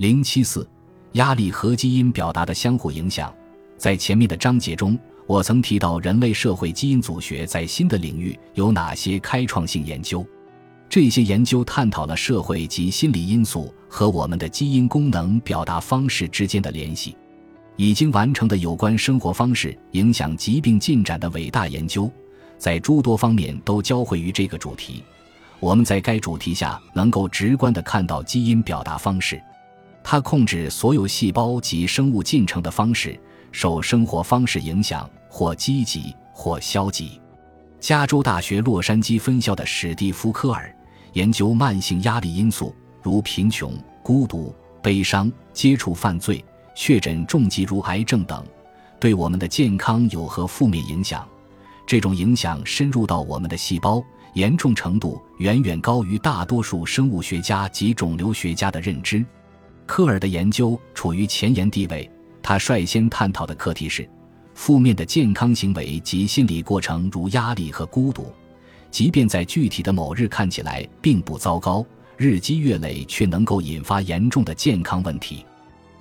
零七四，压力和基因表达的相互影响。在前面的章节中，我曾提到人类社会基因组学在新的领域有哪些开创性研究。这些研究探讨了社会及心理因素和我们的基因功能表达方式之间的联系。已经完成的有关生活方式影响疾病进展的伟大研究，在诸多方面都交汇于这个主题。我们在该主题下能够直观地看到基因表达方式。它控制所有细胞及生物进程的方式受生活方式影响，或积极或消极。加州大学洛杉矶分校的史蒂夫·科尔研究慢性压力因素，如贫穷、孤独、悲伤、接触犯罪、确诊重疾如癌症等，对我们的健康有何负面影响？这种影响深入到我们的细胞，严重程度远远高于大多数生物学家及肿瘤学家的认知。科尔的研究处于前沿地位。他率先探讨的课题是：负面的健康行为及心理过程，如压力和孤独，即便在具体的某日看起来并不糟糕，日积月累却能够引发严重的健康问题。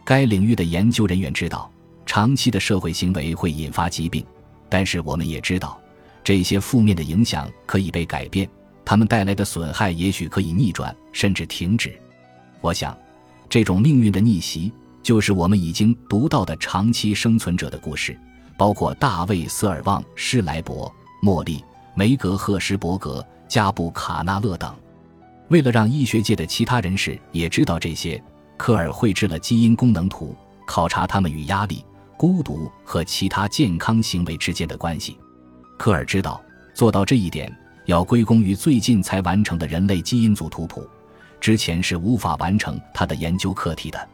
该领域的研究人员知道，长期的社会行为会引发疾病，但是我们也知道，这些负面的影响可以被改变，他们带来的损害也许可以逆转，甚至停止。我想。这种命运的逆袭，就是我们已经读到的长期生存者的故事，包括大卫·斯尔旺、施莱伯、莫利、梅格赫什伯格、加布卡纳勒等。为了让医学界的其他人士也知道这些，科尔绘制了基因功能图，考察他们与压力、孤独和其他健康行为之间的关系。科尔知道，做到这一点要归功于最近才完成的人类基因组图谱。之前是无法完成他的研究课题的，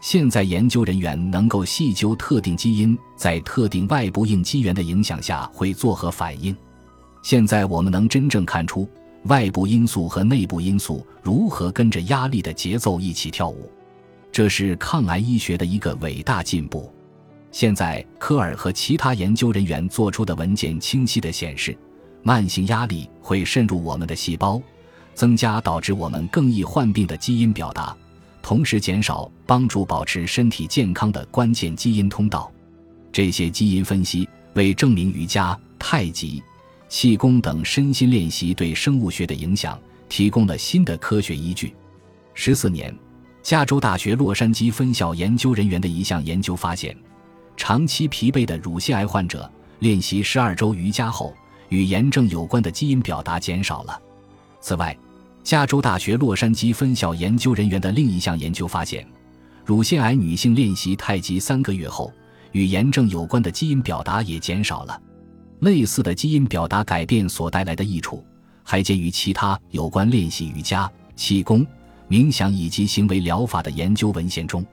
现在研究人员能够细究特定基因在特定外部应激源的影响下会作何反应。现在我们能真正看出外部因素和内部因素如何跟着压力的节奏一起跳舞，这是抗癌医学的一个伟大进步。现在科尔和其他研究人员做出的文件清晰地显示，慢性压力会渗入我们的细胞。增加导致我们更易患病的基因表达，同时减少帮助保持身体健康的关键基因通道。这些基因分析为证明瑜伽、太极、气功等身心练习对生物学的影响提供了新的科学依据。十四年，加州大学洛杉矶分校研究人员的一项研究发现，长期疲惫的乳腺癌患者练习十二周瑜伽后，与炎症有关的基因表达减少了。此外，加州大学洛杉矶分校研究人员的另一项研究发现，乳腺癌女性练习太极三个月后，与炎症有关的基因表达也减少了。类似的基因表达改变所带来的益处，还见于其他有关练习瑜伽、气功、冥想以及行为疗法的研究文献中。